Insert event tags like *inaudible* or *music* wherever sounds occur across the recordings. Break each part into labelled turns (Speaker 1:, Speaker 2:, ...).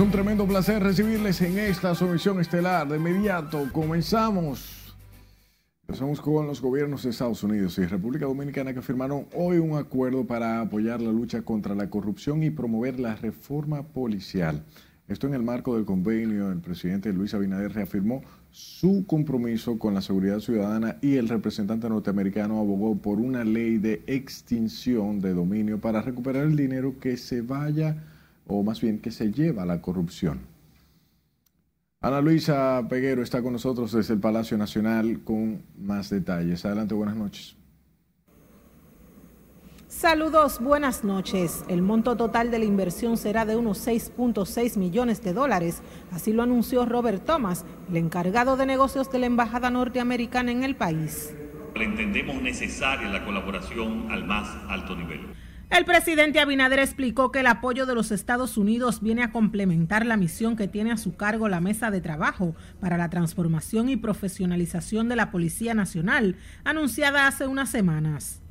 Speaker 1: un tremendo placer recibirles en esta sumisión estelar. De inmediato comenzamos. Empezamos con los gobiernos de Estados Unidos y República Dominicana que firmaron hoy un acuerdo para apoyar la lucha contra la corrupción y promover la reforma policial. Esto en el marco del convenio, el presidente Luis Abinader reafirmó su compromiso con la seguridad ciudadana y el representante norteamericano abogó por una ley de extinción de dominio para recuperar el dinero que se vaya o más bien que se lleva a la corrupción. Ana Luisa Peguero está con nosotros desde el Palacio Nacional con más detalles. Adelante, buenas noches.
Speaker 2: Saludos, buenas noches. El monto total de la inversión será de unos 6.6 millones de dólares, así lo anunció Robert Thomas, el encargado de negocios de la Embajada Norteamericana en el país.
Speaker 3: Entendemos necesaria la colaboración al más alto nivel.
Speaker 2: El presidente Abinader explicó que el apoyo de los Estados Unidos viene a complementar la misión que tiene a su cargo la mesa de trabajo para la transformación y profesionalización de la Policía Nacional, anunciada hace unas semanas.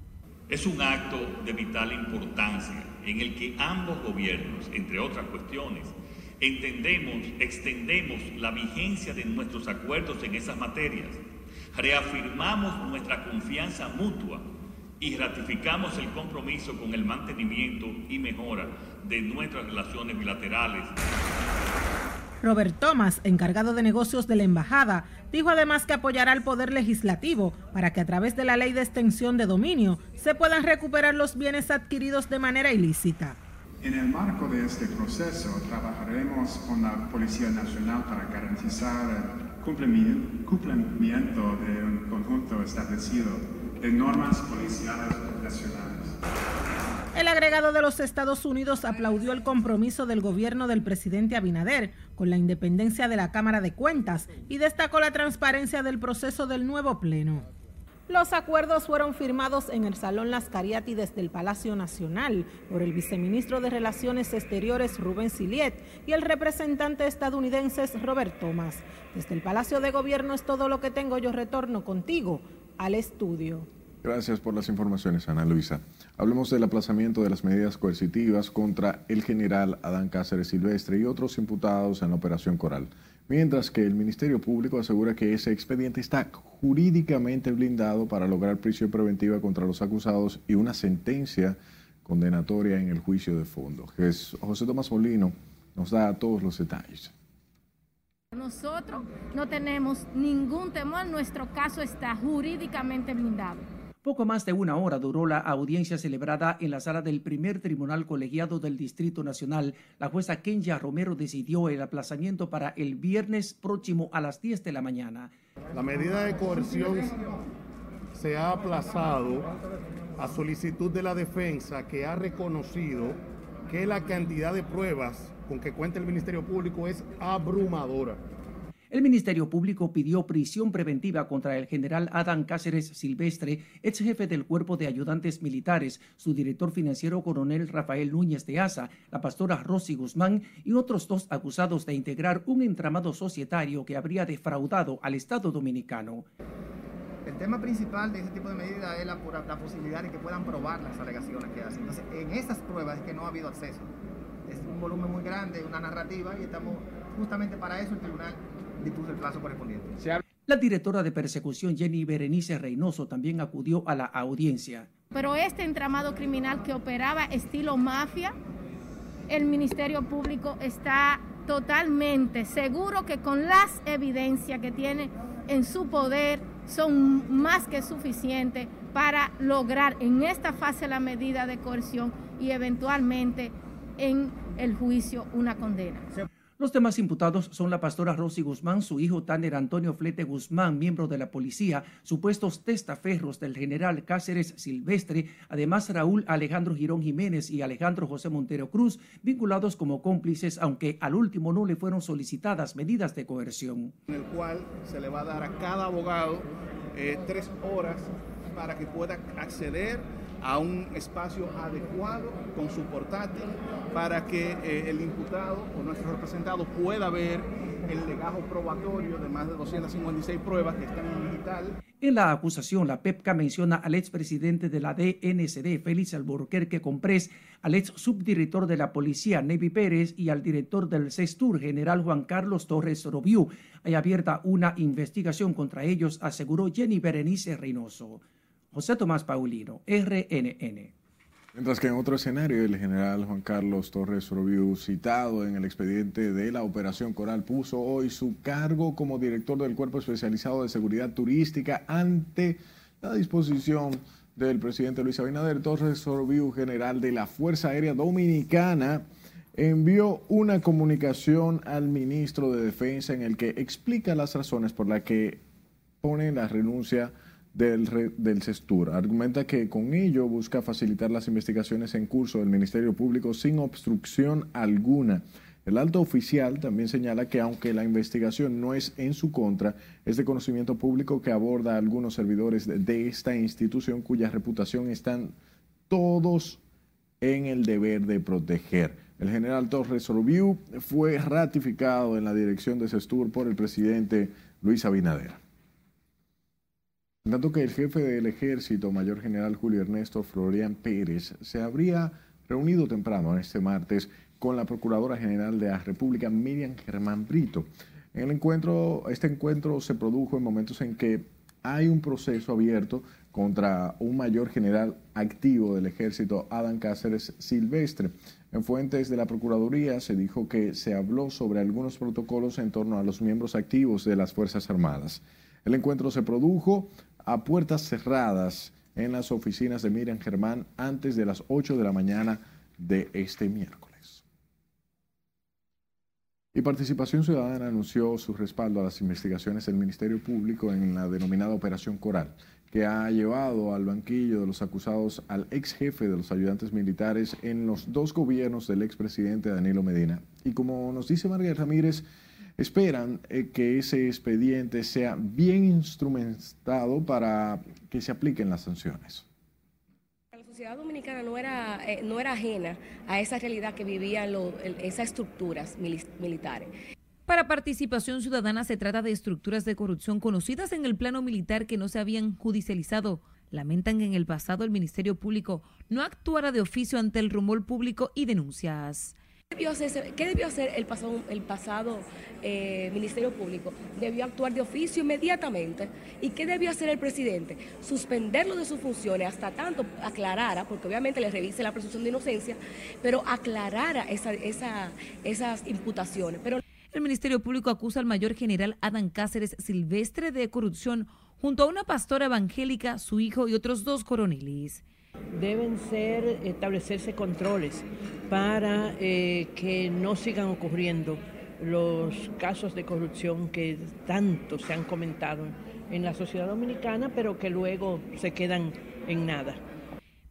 Speaker 3: Es un acto de vital importancia en el que ambos gobiernos, entre otras cuestiones, entendemos, extendemos la vigencia de nuestros acuerdos en esas materias, reafirmamos nuestra confianza mutua y ratificamos el compromiso con el mantenimiento y mejora de nuestras relaciones bilaterales.
Speaker 2: Robert Thomas, encargado de negocios de la embajada, dijo además que apoyará al Poder Legislativo para que a través de la ley de extensión de dominio se puedan recuperar los bienes adquiridos de manera ilícita.
Speaker 4: En el marco de este proceso trabajaremos con la Policía Nacional para garantizar el cumplimiento de un conjunto establecido de normas policiales profesionales.
Speaker 2: El agregado de los Estados Unidos aplaudió el compromiso del gobierno del presidente Abinader con la independencia de la Cámara de Cuentas y destacó la transparencia del proceso del nuevo Pleno. Los acuerdos fueron firmados en el Salón Las Cariati desde el Palacio Nacional por el viceministro de Relaciones Exteriores Rubén Siliet y el representante estadounidense Robert Thomas. Desde el Palacio de Gobierno es todo lo que tengo, yo retorno contigo al estudio.
Speaker 1: Gracias por las informaciones, Ana Luisa. Hablemos del aplazamiento de las medidas coercitivas contra el general Adán Cáceres Silvestre y otros imputados en la Operación Coral, mientras que el Ministerio Público asegura que ese expediente está jurídicamente blindado para lograr prisión preventiva contra los acusados y una sentencia condenatoria en el juicio de fondo. José Tomás Molino nos da todos los detalles.
Speaker 5: Nosotros no tenemos ningún temor, nuestro caso está jurídicamente blindado.
Speaker 6: Poco más de una hora duró la audiencia celebrada en la sala del primer tribunal colegiado del Distrito Nacional. La jueza Kenya Romero decidió el aplazamiento para el viernes próximo a las 10 de la mañana.
Speaker 7: La medida de coerción se ha aplazado a solicitud de la defensa que ha reconocido que la cantidad de pruebas con que cuenta el Ministerio Público es abrumadora.
Speaker 6: El Ministerio Público pidió prisión preventiva contra el general Adán Cáceres Silvestre, ex jefe del Cuerpo de Ayudantes Militares, su director financiero coronel Rafael Núñez de Asa, la pastora Rosy Guzmán y otros dos acusados de integrar un entramado societario que habría defraudado al Estado dominicano.
Speaker 8: El tema principal de ese tipo de medidas es la, la posibilidad de que puedan probar las alegaciones que hacen. Entonces, en esas pruebas es que no ha habido acceso es un volumen muy grande, una narrativa, y estamos justamente para eso el tribunal dispuso el plazo correspondiente.
Speaker 6: La directora de persecución Jenny Berenice Reynoso también acudió a la audiencia.
Speaker 5: Pero este entramado criminal que operaba estilo mafia, el Ministerio Público está totalmente seguro que con las evidencias que tiene en su poder son más que suficientes para lograr en esta fase la medida de coerción y eventualmente en el juicio una condena.
Speaker 6: Los demás imputados son la pastora Rosy Guzmán, su hijo Tanner Antonio Flete Guzmán, miembro de la policía, supuestos testaferros del general Cáceres Silvestre, además Raúl Alejandro Girón Jiménez y Alejandro José Montero Cruz, vinculados como cómplices, aunque al último no le fueron solicitadas medidas de coerción.
Speaker 7: En el cual se le va a dar a cada abogado eh, tres horas para que pueda acceder
Speaker 9: a un espacio adecuado con su portátil para que eh, el imputado o nuestro representado pueda ver el legajo probatorio de más de 256 pruebas que están en digital.
Speaker 6: En la acusación, la PEPCA menciona al expresidente de la DNCD, Félix Alburquerque Comprés, al ex subdirector de la policía, Nevi Pérez, y al director del CESTUR, general Juan Carlos Torres Robiú. Hay abierta una investigación contra ellos, aseguró Jenny Berenice Reynoso. José Tomás Paulino, RNN.
Speaker 1: Mientras que en otro escenario, el general Juan Carlos Torres Robiú, citado en el expediente de la Operación Coral, puso hoy su cargo como director del Cuerpo Especializado de Seguridad Turística ante la disposición del presidente Luis Abinader. Torres Robiú, general de la Fuerza Aérea Dominicana, envió una comunicación al ministro de Defensa en el que explica las razones por las que pone la renuncia del, del CESTUR. Argumenta que con ello busca facilitar las investigaciones en curso del Ministerio Público sin obstrucción alguna. El alto oficial también señala que aunque la investigación no es en su contra, es de conocimiento público que aborda a algunos servidores de esta institución cuya reputación están todos en el deber de proteger. El general Torres Robiú fue ratificado en la dirección de CESTUR por el presidente Luis Abinader. Tanto que el jefe del ejército, mayor general Julio Ernesto Florian Pérez, se habría reunido temprano este martes con la Procuradora General de la República, Miriam Germán Brito. En el encuentro, este encuentro se produjo en momentos en que hay un proceso abierto contra un mayor general activo del ejército, Adán Cáceres Silvestre. En fuentes de la Procuraduría se dijo que se habló sobre algunos protocolos en torno a los miembros activos de las Fuerzas Armadas. El encuentro se produjo a puertas cerradas en las oficinas de Miriam Germán antes de las 8 de la mañana de este miércoles. Y Participación Ciudadana anunció su respaldo a las investigaciones del Ministerio Público en la denominada Operación Coral, que ha llevado al banquillo de los acusados al ex jefe de los ayudantes militares en los dos gobiernos del expresidente Danilo Medina. Y como nos dice Margarita Ramírez, esperan eh, que ese expediente sea bien instrumentado para que se apliquen las sanciones.
Speaker 10: La sociedad dominicana no era, eh, no era ajena a esa realidad que vivían esas estructuras militares.
Speaker 11: Para participación ciudadana se trata de estructuras de corrupción conocidas en el plano militar que no se habían judicializado. Lamentan que en el pasado el Ministerio Público no actuara de oficio ante el rumor público y denuncias.
Speaker 10: ¿Qué debió hacer el pasado, el pasado eh, Ministerio Público? Debió actuar de oficio inmediatamente. ¿Y qué debió hacer el presidente? Suspenderlo de sus funciones hasta tanto aclarara, porque obviamente le revise la presunción de inocencia, pero aclarara esas imputaciones. Pero...
Speaker 11: El Ministerio Público acusa al mayor general Adán Cáceres Silvestre de corrupción junto a una pastora evangélica, su hijo y otros dos coroneles
Speaker 12: deben ser establecerse controles para eh, que no sigan ocurriendo los casos de corrupción que tanto se han comentado en la sociedad dominicana, pero que luego se quedan en nada.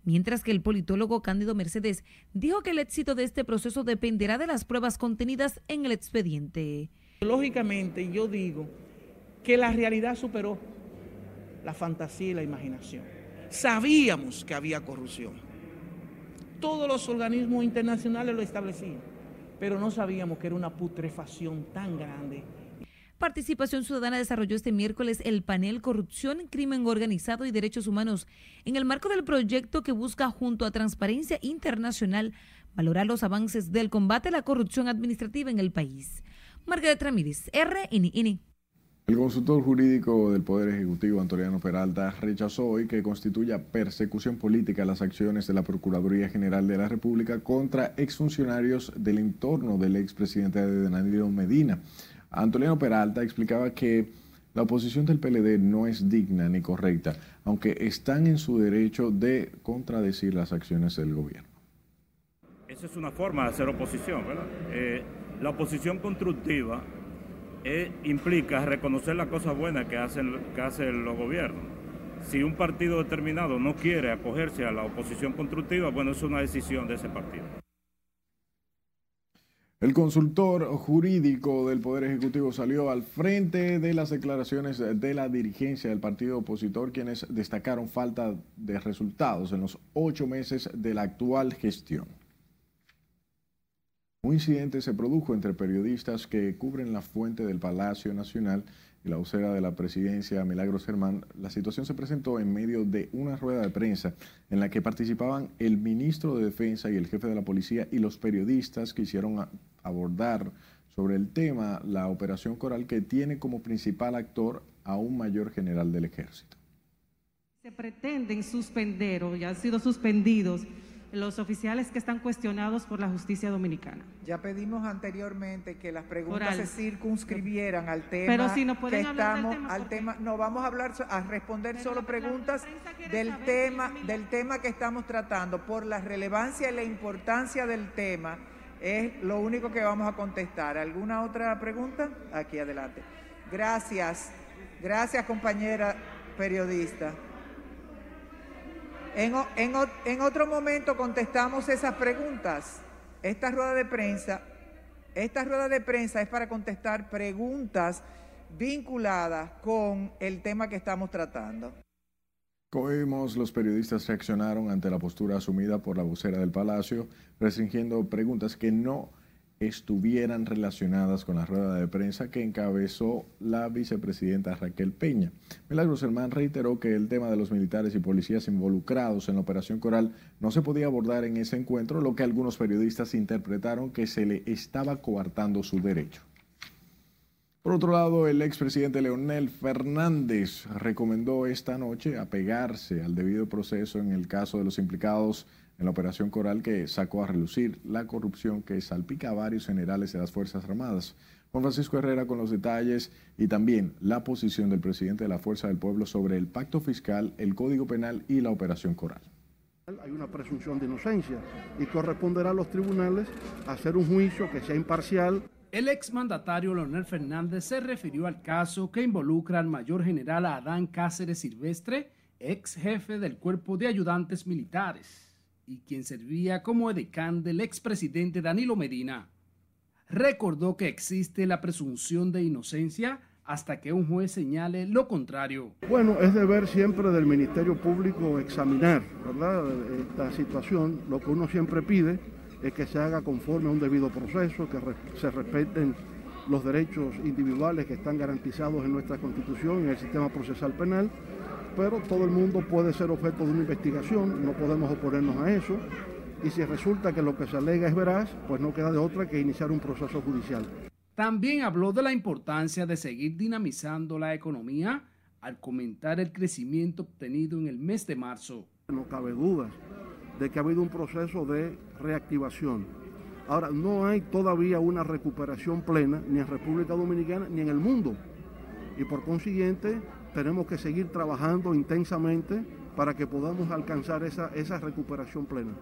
Speaker 11: Mientras que el politólogo Cándido Mercedes dijo que el éxito de este proceso dependerá de las pruebas contenidas en el expediente.
Speaker 13: Lógicamente yo digo que la realidad superó la fantasía y la imaginación Sabíamos que había corrupción. Todos los organismos internacionales lo establecían, pero no sabíamos que era una putrefacción tan grande.
Speaker 11: Participación Ciudadana desarrolló este miércoles el panel Corrupción, Crimen Organizado y Derechos Humanos en el marco del proyecto que busca junto a Transparencia Internacional valorar los avances del combate a la corrupción administrativa en el país. Margaret Ramírez, RNN.
Speaker 1: El consultor jurídico del Poder Ejecutivo, Antoniano Peralta, rechazó hoy que constituya persecución política las acciones de la Procuraduría General de la República contra exfuncionarios del entorno del expresidente de Danilo Medina. Antoniano Peralta explicaba que la oposición del PLD no es digna ni correcta, aunque están en su derecho de contradecir las acciones del gobierno.
Speaker 14: Esa es una forma de hacer oposición, ¿verdad? Eh, la oposición constructiva eh, implica reconocer las cosas buenas que hacen, que hacen los gobiernos. Si un partido determinado no quiere acogerse a la oposición constructiva, bueno, es una decisión de ese partido.
Speaker 1: El consultor jurídico del Poder Ejecutivo salió al frente de las declaraciones de la dirigencia del partido opositor, quienes destacaron falta de resultados en los ocho meses de la actual gestión. Un incidente se produjo entre periodistas que cubren la fuente del Palacio Nacional y la vocera de la presidencia, Milagros Germán. La situación se presentó en medio de una rueda de prensa en la que participaban el ministro de Defensa y el jefe de la policía y los periodistas que hicieron abordar sobre el tema la operación Coral que tiene como principal actor a un mayor general del ejército.
Speaker 15: Se pretenden suspender o ya han sido suspendidos los oficiales que están cuestionados por la justicia dominicana.
Speaker 16: Ya pedimos anteriormente que las preguntas se circunscribieran al tema
Speaker 15: Pero si no pueden
Speaker 16: que estamos
Speaker 15: del tema,
Speaker 16: al tema, no vamos a hablar a responder solo preguntas del tema del tema que estamos tratando por la relevancia y la importancia del tema es lo único que vamos a contestar. ¿Alguna otra pregunta? Aquí adelante. Gracias. Gracias, compañera periodista. En, en en otro momento contestamos esas preguntas. Esta rueda de prensa, esta rueda de prensa es para contestar preguntas vinculadas con el tema que estamos tratando.
Speaker 1: Como vimos, los periodistas reaccionaron ante la postura asumida por la vocera del Palacio, restringiendo preguntas que no estuvieran relacionadas con la rueda de prensa que encabezó la vicepresidenta Raquel Peña. Milagros Hermán reiteró que el tema de los militares y policías involucrados en la operación Coral no se podía abordar en ese encuentro, lo que algunos periodistas interpretaron que se le estaba coartando su derecho. Por otro lado, el expresidente Leonel Fernández recomendó esta noche apegarse al debido proceso en el caso de los implicados en la operación Coral que sacó a relucir la corrupción que salpica a varios generales de las Fuerzas Armadas. Juan Francisco Herrera con los detalles y también la posición del presidente de la Fuerza del Pueblo sobre el pacto fiscal, el Código Penal y la operación Coral.
Speaker 7: Hay una presunción de inocencia y corresponderá a los tribunales hacer un juicio que sea imparcial.
Speaker 17: El exmandatario Leonel Fernández se refirió al caso que involucra al mayor general Adán Cáceres Silvestre, ex jefe del Cuerpo de Ayudantes Militares y quien servía como edecán del expresidente Danilo Medina. Recordó que existe la presunción de inocencia hasta que un juez señale lo contrario.
Speaker 7: Bueno, es deber siempre del Ministerio Público examinar, ¿verdad? Esta situación. Lo que uno siempre pide es que se haga conforme a un debido proceso, que se respeten los derechos individuales que están garantizados en nuestra Constitución en el sistema procesal penal, pero todo el mundo puede ser objeto de una investigación, no podemos oponernos a eso, y si resulta que lo que se alega es veraz, pues no queda de otra que iniciar un proceso judicial.
Speaker 17: También habló de la importancia de seguir dinamizando la economía al comentar el crecimiento obtenido en el mes de marzo.
Speaker 7: No cabe duda de que ha habido un proceso de reactivación. Ahora, no hay todavía una recuperación plena ni en República Dominicana ni en el mundo. Y por consiguiente, tenemos que seguir trabajando intensamente para que podamos alcanzar esa, esa recuperación plena.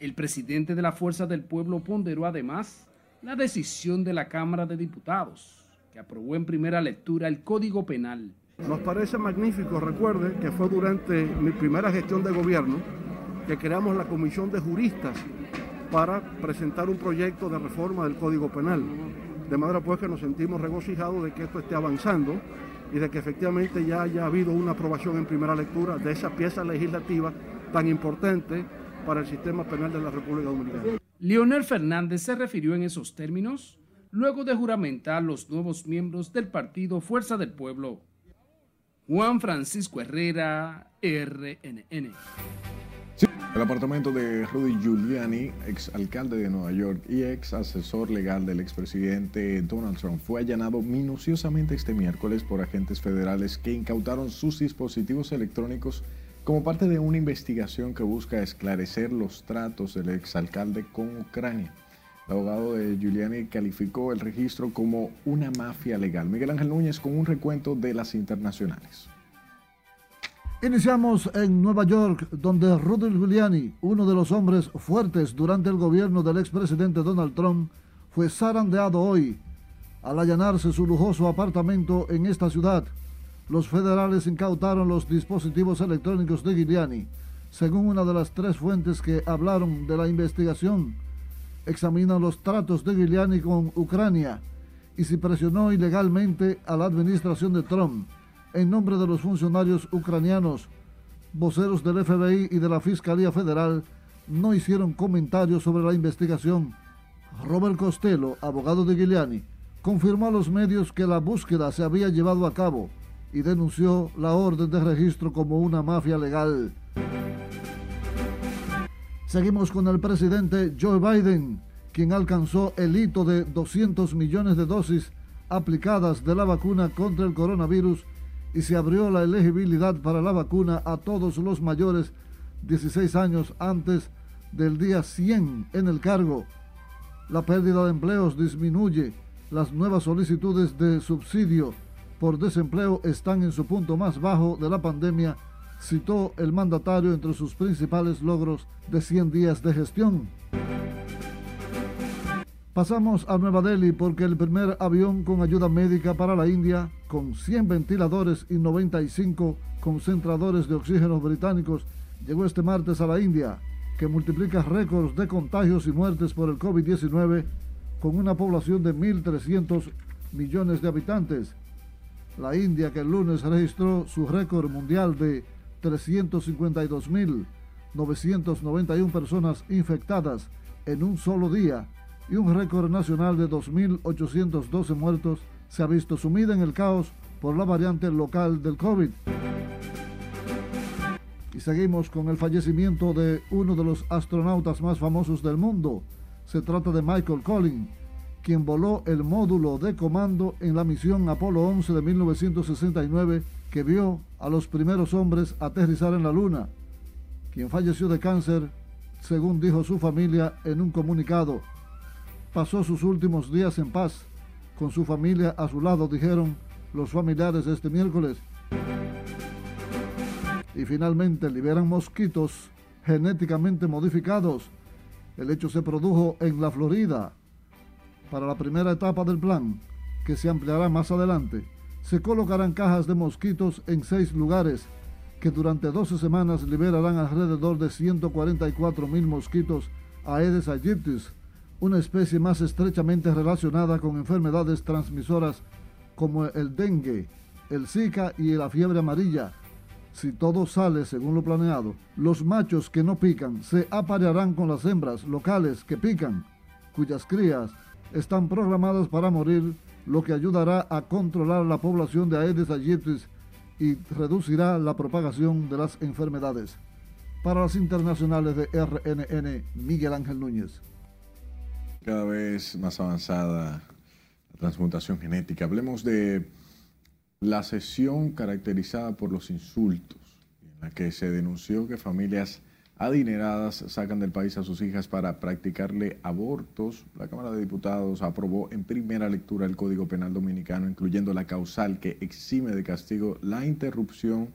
Speaker 17: El presidente de la Fuerza del Pueblo ponderó además la decisión de la Cámara de Diputados, que aprobó en primera lectura el Código Penal.
Speaker 7: Nos parece magnífico, recuerde que fue durante mi primera gestión de gobierno que creamos la comisión de juristas para presentar un proyecto de reforma del Código Penal. De manera pues que nos sentimos regocijados de que esto esté avanzando y de que efectivamente ya haya habido una aprobación en primera lectura de esa pieza legislativa tan importante para el sistema penal de la República Dominicana.
Speaker 17: Leonel Fernández se refirió en esos términos luego de juramentar los nuevos miembros del partido Fuerza del Pueblo. Juan Francisco Herrera, RNN.
Speaker 1: El apartamento de Rudy Giuliani, ex alcalde de Nueva York y ex asesor legal del expresidente Donald Trump, fue allanado minuciosamente este miércoles por agentes federales que incautaron sus dispositivos electrónicos como parte de una investigación que busca esclarecer los tratos del exalcalde con Ucrania. El abogado de Giuliani calificó el registro como una mafia legal. Miguel Ángel Núñez con un recuento de las internacionales.
Speaker 18: Iniciamos en Nueva York, donde Rudy Giuliani, uno de los hombres fuertes durante el gobierno del expresidente Donald Trump, fue zarandeado hoy al allanarse su lujoso apartamento en esta ciudad. Los federales incautaron los dispositivos electrónicos de Giuliani, según una de las tres fuentes que hablaron de la investigación. examinan los tratos de Giuliani con Ucrania y si presionó ilegalmente a la administración de Trump en nombre de los funcionarios ucranianos. Voceros del FBI y de la Fiscalía Federal no hicieron comentarios sobre la investigación. Robert Costello, abogado de Giuliani, confirmó a los medios que la búsqueda se había llevado a cabo y denunció la orden de registro como una mafia legal. Seguimos con el presidente Joe Biden, quien alcanzó el hito de 200 millones de dosis aplicadas de la vacuna contra el coronavirus y se abrió la elegibilidad para la vacuna a todos los mayores 16 años antes del día 100 en el cargo. La pérdida de empleos disminuye, las nuevas solicitudes de subsidio por desempleo están en su punto más bajo de la pandemia citó el mandatario entre sus principales logros de 100 días de gestión. Pasamos a Nueva Delhi porque el primer avión con ayuda médica para la India, con 100 ventiladores y 95 concentradores de oxígeno británicos, llegó este martes a la India, que multiplica récords de contagios y muertes por el COVID-19 con una población de 1.300 millones de habitantes. La India que el lunes registró su récord mundial de 352.991 personas infectadas en un solo día y un récord nacional de 2.812 muertos se ha visto sumida en el caos por la variante local del COVID. Y seguimos con el fallecimiento de uno de los astronautas más famosos del mundo. Se trata de Michael Collins, quien voló el módulo de comando en la misión Apolo 11 de 1969 que vio a los primeros hombres aterrizar en la Luna, quien falleció de cáncer, según dijo su familia en un comunicado. Pasó sus últimos días en paz, con su familia a su lado, dijeron los familiares este miércoles. Y finalmente liberan mosquitos genéticamente modificados. El hecho se produjo en la Florida para la primera etapa del plan, que se ampliará más adelante se colocarán cajas de mosquitos en seis lugares que durante 12 semanas liberarán alrededor de 144 mil mosquitos Aedes aegyptis, una especie más estrechamente relacionada con enfermedades transmisoras como el dengue, el zika y la fiebre amarilla. Si todo sale según lo planeado, los machos que no pican se aparearán con las hembras locales que pican, cuyas crías están programadas para morir lo que ayudará a controlar la población de Aedes aegyptis y reducirá la propagación de las enfermedades. Para las internacionales de RNN, Miguel Ángel Núñez.
Speaker 1: Cada vez más avanzada la transmutación genética. Hablemos de la sesión caracterizada por los insultos, en la que se denunció que familias adineradas sacan del país a sus hijas para practicarle abortos. La Cámara de Diputados aprobó en primera lectura el Código Penal Dominicano, incluyendo la causal que exime de castigo la interrupción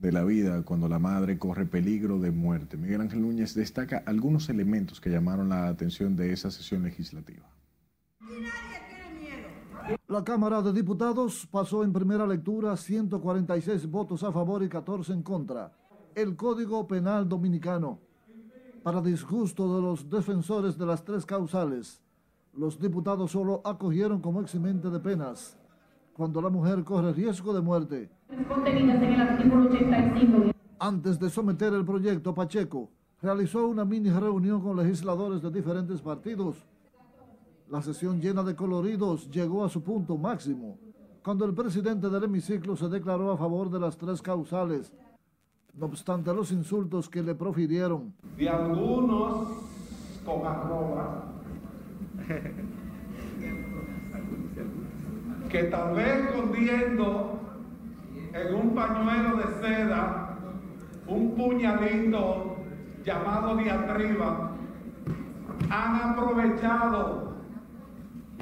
Speaker 1: de la vida cuando la madre corre peligro de muerte. Miguel Ángel Núñez destaca algunos elementos que llamaron la atención de esa sesión legislativa.
Speaker 18: La Cámara de Diputados pasó en primera lectura 146 votos a favor y 14 en contra el Código Penal Dominicano. Para disgusto de los defensores de las tres causales, los diputados solo acogieron como eximente de penas cuando la mujer corre riesgo de muerte. Antes de someter el proyecto, Pacheco realizó una mini reunión con legisladores de diferentes partidos. La sesión llena de coloridos llegó a su punto máximo cuando el presidente del hemiciclo se declaró a favor de las tres causales no obstante los insultos que le profirieron.
Speaker 19: De algunos con arroba, *laughs* que tal vez escondiendo en un pañuelo de seda un puñalito llamado diatriba, han aprovechado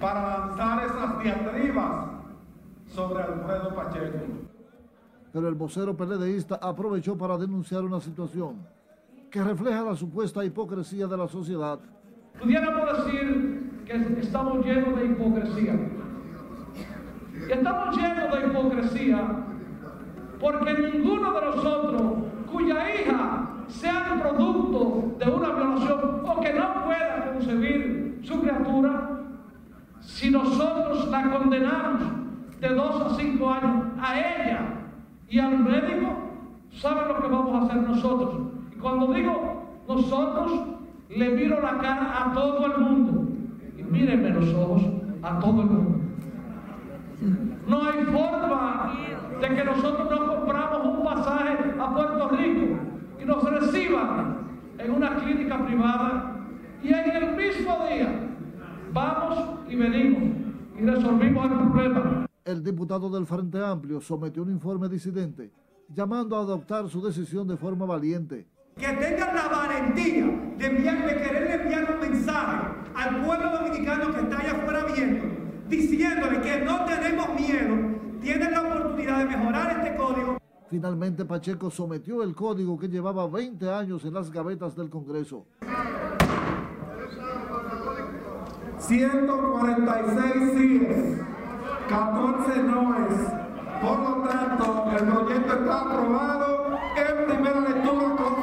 Speaker 19: para lanzar esas diatribas sobre Alfredo Pacheco
Speaker 18: pero el vocero PLDista aprovechó para denunciar una situación que refleja la supuesta hipocresía de la sociedad.
Speaker 20: Pudiéramos decir que estamos llenos de hipocresía. Estamos llenos de hipocresía porque ninguno de nosotros cuya hija sea el producto de una violación o que no pueda concebir si nosotros la condenamos de dos a cinco años a ella y al médico, ¿saben lo que vamos a hacer nosotros? Y cuando digo nosotros, le miro la cara a todo el mundo. Y mírenme los ojos a todo el mundo. No hay forma de que nosotros no compramos un pasaje a Puerto Rico y nos reciban en una clínica privada y en el mismo día vamos y venimos y resolvimos el problema.
Speaker 18: El diputado del Frente Amplio sometió un informe disidente llamando a adoptar su decisión de forma valiente.
Speaker 21: Que tengan la valentía de, enviar, de querer enviar un mensaje al pueblo dominicano que está allá afuera viendo, diciéndole que no tenemos miedo, tienen la oportunidad de mejorar este código.
Speaker 18: Finalmente Pacheco sometió el código que llevaba 20 años en las gavetas del Congreso.
Speaker 19: 146 síes, 14 noes. Por lo tanto, el proyecto está aprobado en primera lectura con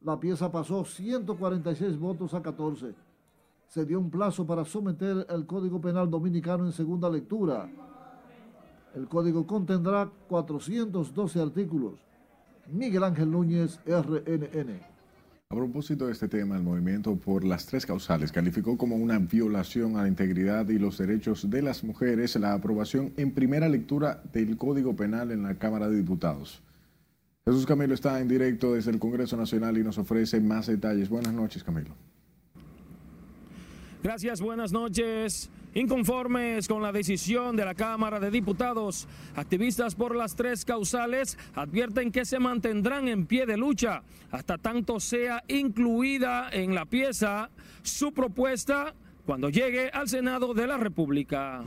Speaker 18: La pieza pasó 146 votos a 14. Se dio un plazo para someter el Código Penal Dominicano en segunda lectura. El código contendrá 412 artículos. Miguel Ángel Núñez, RNN.
Speaker 1: A propósito de este tema, el movimiento por las tres causales calificó como una violación a la integridad y los derechos de las mujeres la aprobación en primera lectura del Código Penal en la Cámara de Diputados. Jesús Camilo está en directo desde el Congreso Nacional y nos ofrece más detalles. Buenas noches, Camilo.
Speaker 22: Gracias, buenas noches. Inconformes con la decisión de la Cámara de Diputados, activistas por las tres causales advierten que se mantendrán en pie de lucha hasta tanto sea incluida en la pieza su propuesta cuando llegue al Senado de la República.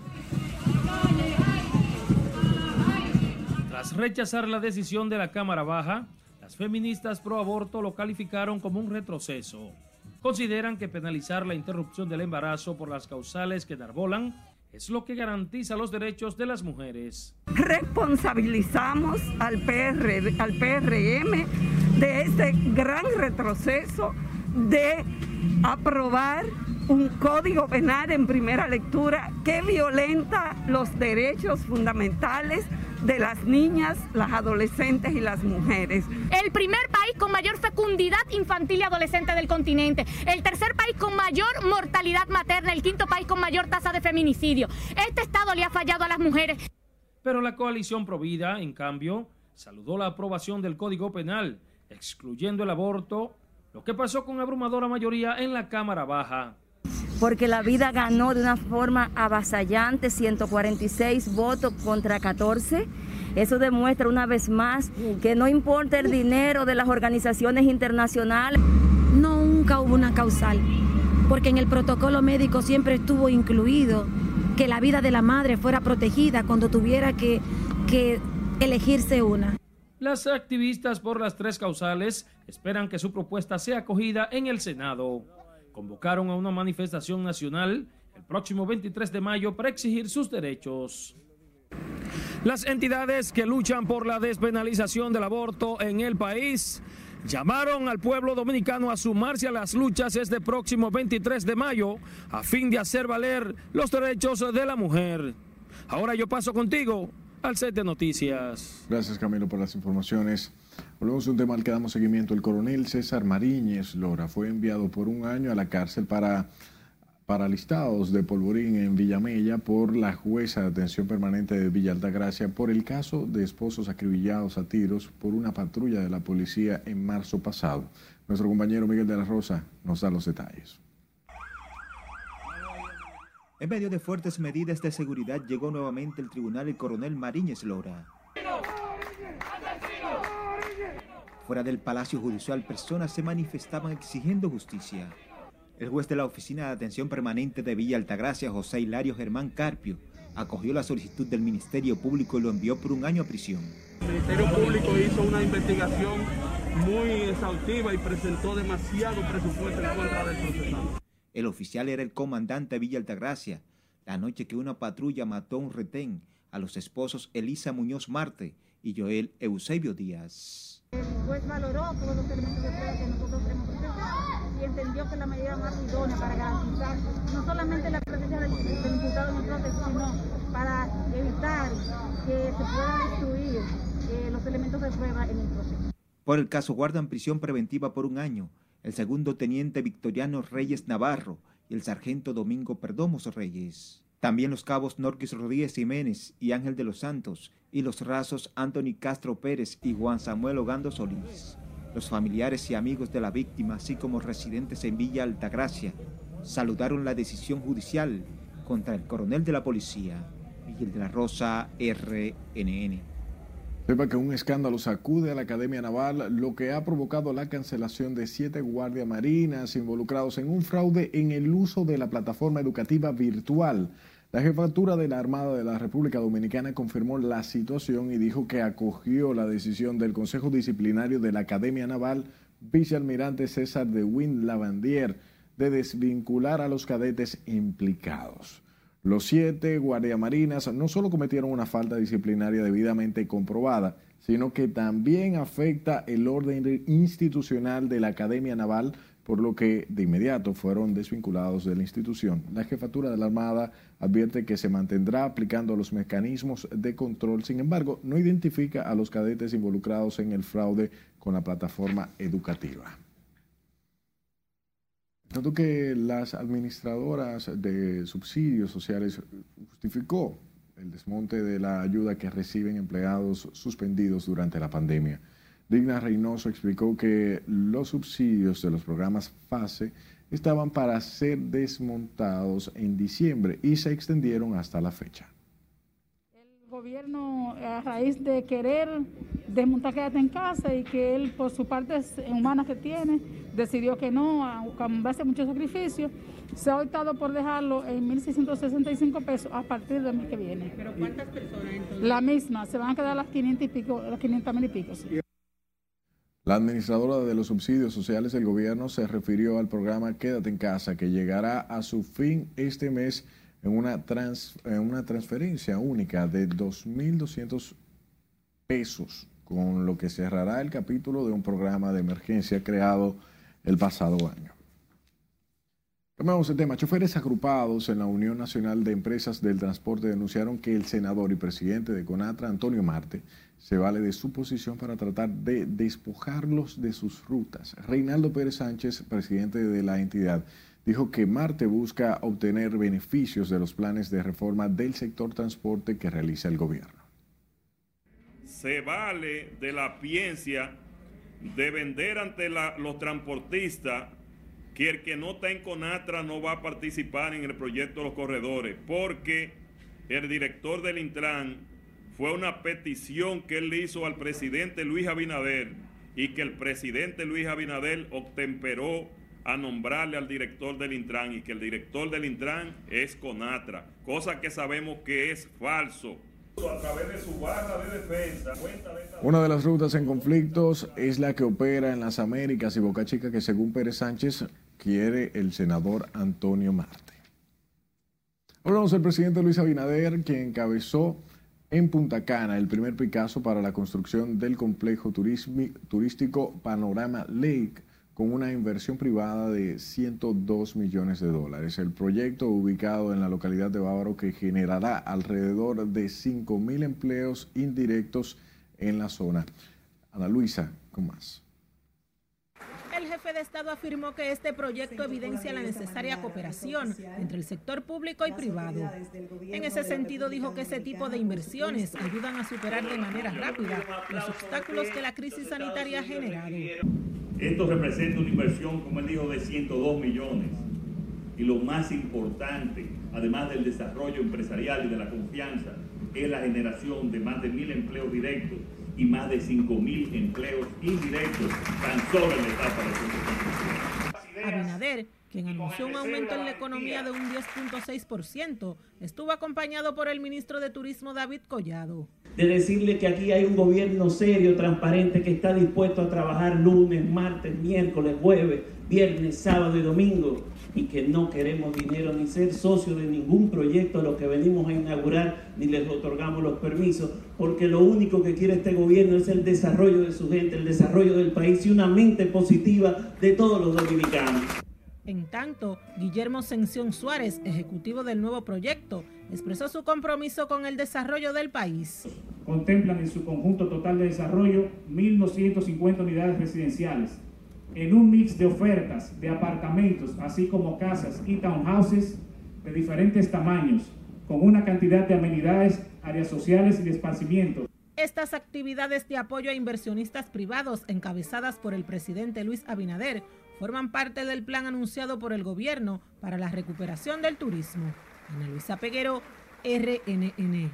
Speaker 22: Tras rechazar la decisión de la Cámara Baja, las feministas pro aborto lo calificaron como un retroceso consideran que penalizar la interrupción del embarazo por las causales que enarbolan es lo que garantiza los derechos de las mujeres.
Speaker 23: Responsabilizamos al, PR, al PRM de este gran retroceso de aprobar un código penal en primera lectura que violenta los derechos fundamentales de las niñas, las adolescentes y las mujeres.
Speaker 24: El primer país con mayor fecundidad infantil y adolescente del continente. El tercer país con mayor mortalidad materna. El quinto país con mayor tasa de feminicidio. Este Estado le ha fallado a las mujeres.
Speaker 22: Pero la coalición Provida, en cambio, saludó la aprobación del Código Penal, excluyendo el aborto, lo que pasó con abrumadora mayoría en la Cámara Baja
Speaker 25: porque la vida ganó de una forma avasallante, 146 votos contra 14. Eso demuestra una vez más que no importa el dinero de las organizaciones internacionales.
Speaker 26: Nunca hubo una causal, porque en el protocolo médico siempre estuvo incluido que la vida de la madre fuera protegida cuando tuviera que, que elegirse una.
Speaker 22: Las activistas por las tres causales esperan que su propuesta sea acogida en el Senado convocaron a una manifestación nacional el próximo 23 de mayo para exigir sus derechos. Las entidades que luchan por la despenalización del aborto en el país llamaron al pueblo dominicano a sumarse a las luchas este próximo 23 de mayo a fin de hacer valer los derechos de la mujer. Ahora yo paso contigo al set de noticias.
Speaker 1: Gracias Camilo por las informaciones. Volvemos a un tema al que damos seguimiento. El coronel César Mariñez Lora fue enviado por un año a la cárcel para, para listados de polvorín en Villamella por la jueza de atención permanente de Villa Altagracia por el caso de esposos acribillados a tiros por una patrulla de la policía en marzo pasado. Nuestro compañero Miguel de la Rosa nos da los detalles.
Speaker 27: En medio de fuertes medidas de seguridad llegó nuevamente el tribunal el coronel Mariñez Lora. Fuera del Palacio Judicial, personas se manifestaban exigiendo justicia. El juez de la Oficina de Atención Permanente de Villa Altagracia, José Hilario Germán Carpio, acogió la solicitud del Ministerio Público y lo envió por un año a prisión.
Speaker 28: El Ministerio Público hizo una investigación muy exhaustiva y presentó demasiado presupuesto en contra del procesado.
Speaker 27: El oficial era el comandante de Villa Altagracia, la noche que una patrulla mató a un retén a los esposos Elisa Muñoz Marte y Joel Eusebio Díaz.
Speaker 29: El juez valoró todos los elementos de prueba que nosotros hemos presentado y
Speaker 30: entendió que la medida más idónea para garantizar no solamente la presencia del, del imputado en el proceso, sino para evitar que se puedan destruir eh, los elementos de prueba en el proceso.
Speaker 27: Por el caso guardan prisión preventiva por un año el segundo teniente Victoriano Reyes Navarro y el sargento Domingo Perdomos Reyes. También los cabos Norquis Rodríguez Jiménez y Ángel de los Santos y los rasos Anthony Castro Pérez y Juan Samuel Ogando Solís. Los familiares y amigos de la víctima, así como residentes en Villa Altagracia, saludaron la decisión judicial contra el coronel de la policía, Miguel de la Rosa, RNN.
Speaker 1: Sepa que un escándalo sacude a la Academia Naval, lo que ha provocado la cancelación de siete guardias marinas involucrados en un fraude en el uso de la plataforma educativa virtual. La jefatura de la Armada de la República Dominicana confirmó la situación y dijo que acogió la decisión del Consejo Disciplinario de la Academia Naval, vicealmirante César de Lavandier, de desvincular a los cadetes implicados. Los siete guardiamarinas no solo cometieron una falta disciplinaria debidamente comprobada, sino que también afecta el orden institucional de la Academia Naval, por lo que de inmediato fueron desvinculados de la institución. La jefatura de la Armada advierte que se mantendrá aplicando los mecanismos de control, sin embargo, no identifica a los cadetes involucrados en el fraude con la plataforma educativa. Tanto que las administradoras de subsidios sociales justificó el desmonte de la ayuda que reciben empleados suspendidos durante la pandemia. Digna Reynoso explicó que los subsidios de los programas FASE estaban para ser desmontados en diciembre y se extendieron hasta la fecha.
Speaker 30: El gobierno, a raíz de querer desmontar Quédate en casa y que él, por su parte humana que tiene, decidió que no, con base a muchos sacrificios, se ha optado por dejarlo en 1.665 pesos a partir del mes que viene.
Speaker 31: ¿Pero cuántas personas entonces?
Speaker 30: La misma, se van a quedar las 500 y pico, las 500 mil y pico. sí.
Speaker 1: La administradora de los subsidios sociales del gobierno se refirió al programa Quédate en casa, que llegará a su fin este mes en una, trans- en una transferencia única de 2.200 pesos, con lo que cerrará el capítulo de un programa de emergencia creado el pasado año. Cambiamos de tema. Choferes agrupados en la Unión Nacional de Empresas del Transporte denunciaron que el senador y presidente de CONATRA, Antonio Marte, se vale de su posición para tratar de despojarlos de sus rutas. Reinaldo Pérez Sánchez, presidente de la entidad, dijo que Marte busca obtener beneficios de los planes de reforma del sector transporte que realiza el gobierno.
Speaker 32: se vale de la ciencia de vender ante los transportistas que el que no está en Conatra no va a participar en el proyecto de los corredores, porque el director del Intran fue una petición que él hizo al presidente Luis Abinader y que el presidente Luis Abinader obtemperó a nombrarle al director del Intran y que el director del Intran es Conatra, cosa que sabemos que es falso. A través de su barra de defensa, cuenta de esta-
Speaker 1: Una de las rutas en conflictos es la que opera en las Américas y Boca Chica, que según Pérez Sánchez quiere el senador Antonio Marte. Hablamos del presidente Luis Abinader, quien encabezó en Punta Cana el primer Picasso para la construcción del complejo turístico Panorama Lake con una inversión privada de 102 millones de dólares. El proyecto ubicado en la localidad de Bávaro que generará alrededor de 5 mil empleos indirectos en la zona. Ana Luisa, con más.
Speaker 33: El jefe de Estado afirmó que este proyecto evidencia la necesaria cooperación entre el sector público y privado. En ese sentido, dijo que ese tipo de inversiones ayudan a superar de manera rápida los obstáculos que la crisis sanitaria ha generado.
Speaker 34: Esto representa una inversión, como él dijo, de 102 millones. Y lo más importante, además del desarrollo empresarial y de la confianza, es la generación de más de mil empleos directos y más de 5 mil empleos indirectos. Tan solo en la etapa de
Speaker 33: Abinader, quien anunció un aumento en la economía de un 10.6%, estuvo acompañado por el ministro de Turismo David Collado.
Speaker 31: de decirle que aquí hay un gobierno serio, transparente, que está dispuesto a trabajar lunes, martes, miércoles, jueves, viernes, sábado y domingo, y que no queremos dinero ni ser socio de ningún proyecto a lo que venimos a inaugurar, ni les otorgamos los permisos, porque lo único que quiere este gobierno es el desarrollo de su gente, el desarrollo del país y una mente positiva de todos los dominicanos.
Speaker 33: En tanto, Guillermo Sención Suárez, ejecutivo del nuevo proyecto, expresó su compromiso con el desarrollo del país.
Speaker 35: Contemplan en su conjunto total de desarrollo 1.250 unidades residenciales, en un mix de ofertas de apartamentos, así como casas y townhouses de diferentes tamaños, con una cantidad de amenidades, áreas sociales y de esparcimiento.
Speaker 33: Estas actividades de apoyo a inversionistas privados encabezadas por el presidente Luis Abinader forman parte del plan anunciado por el gobierno para la recuperación del turismo. Ana Luisa Peguero, RNN.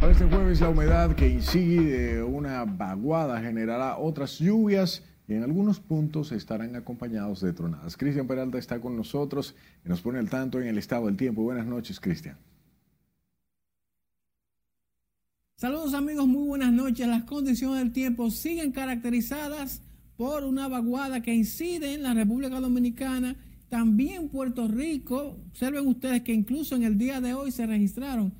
Speaker 1: Para este jueves la humedad que incide una vaguada generará otras lluvias y en algunos puntos estarán acompañados de tronadas. Cristian Peralta está con nosotros y nos pone al tanto en el estado del tiempo. Buenas noches, Cristian.
Speaker 36: Saludos amigos, muy buenas noches. Las condiciones del tiempo siguen caracterizadas por una vaguada que incide en la República Dominicana, también Puerto Rico. Observen ustedes que incluso en el día de hoy se registraron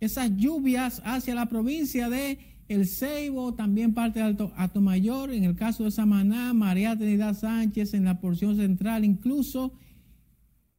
Speaker 36: esas lluvias hacia la provincia de El Ceibo, también parte de Alto, Alto Mayor, en el caso de Samaná, María Trinidad Sánchez en la porción central, incluso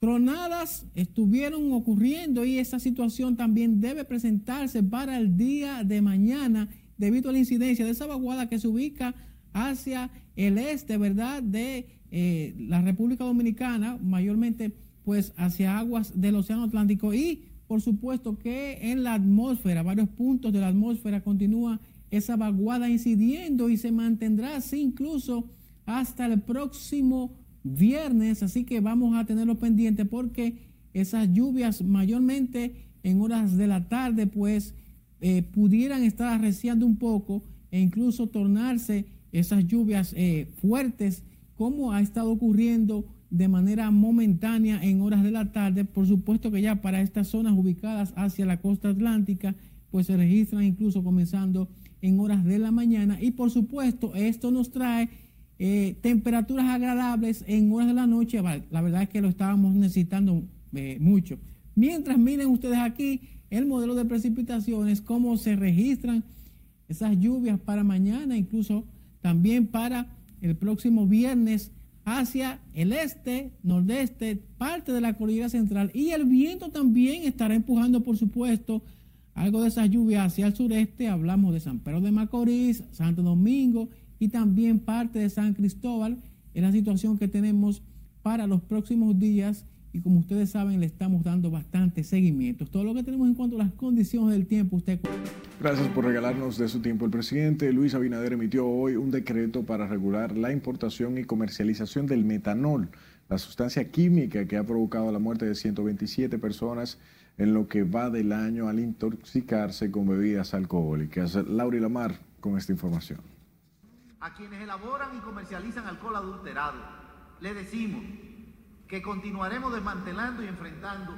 Speaker 36: Tronadas estuvieron ocurriendo y esa situación también debe presentarse para el día de mañana debido a la incidencia de esa vaguada que se ubica hacia el este, ¿verdad?, de eh, la República Dominicana, mayormente pues hacia aguas del Océano Atlántico y por supuesto que en la atmósfera, varios puntos de la atmósfera continúa esa vaguada incidiendo y se mantendrá así incluso hasta el próximo viernes, así que vamos a tenerlo pendiente porque esas lluvias mayormente en horas de la tarde pues eh, pudieran estar arreciando un poco e incluso tornarse esas lluvias eh, fuertes como ha estado ocurriendo de manera momentánea en horas de la tarde. Por supuesto que ya para estas zonas ubicadas hacia la costa atlántica pues se registran incluso comenzando en horas de la mañana y por supuesto esto nos trae eh, temperaturas agradables en horas de la noche, la verdad es que lo estábamos necesitando eh, mucho. Mientras miren ustedes aquí el modelo de precipitaciones, cómo se registran esas lluvias para mañana, incluso también para el próximo viernes hacia el este, nordeste, parte de la cordillera central y el viento también estará empujando, por supuesto, algo de esas lluvias hacia el sureste. Hablamos de San Pedro de Macorís, Santo Domingo y también parte de San Cristóbal. Es la situación que tenemos para los próximos días y como ustedes saben le estamos dando bastante seguimiento. Todo lo que tenemos en cuanto a las condiciones del tiempo, usted...
Speaker 1: Gracias por regalarnos de su tiempo. El presidente Luis Abinader emitió hoy un decreto para regular la importación y comercialización del metanol, la sustancia química que ha provocado la muerte de 127 personas en lo que va del año al intoxicarse con bebidas alcohólicas. Laura Lamar con esta información
Speaker 37: a quienes elaboran y comercializan alcohol adulterado, le decimos que continuaremos desmantelando y enfrentando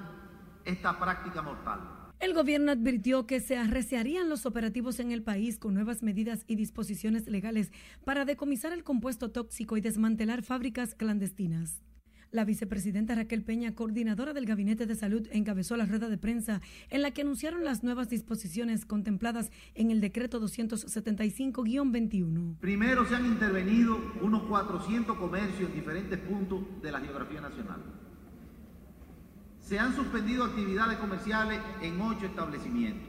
Speaker 37: esta práctica mortal.
Speaker 26: El gobierno advirtió que se arreciarían los operativos en el país con nuevas medidas y disposiciones legales para decomisar el compuesto tóxico y desmantelar fábricas clandestinas. La vicepresidenta Raquel Peña, coordinadora del Gabinete de Salud, encabezó la rueda de prensa en la que anunciaron las nuevas disposiciones contempladas en el decreto 275-21.
Speaker 37: Primero se han intervenido unos 400 comercios en diferentes puntos de la geografía nacional. Se han suspendido actividades comerciales en ocho establecimientos.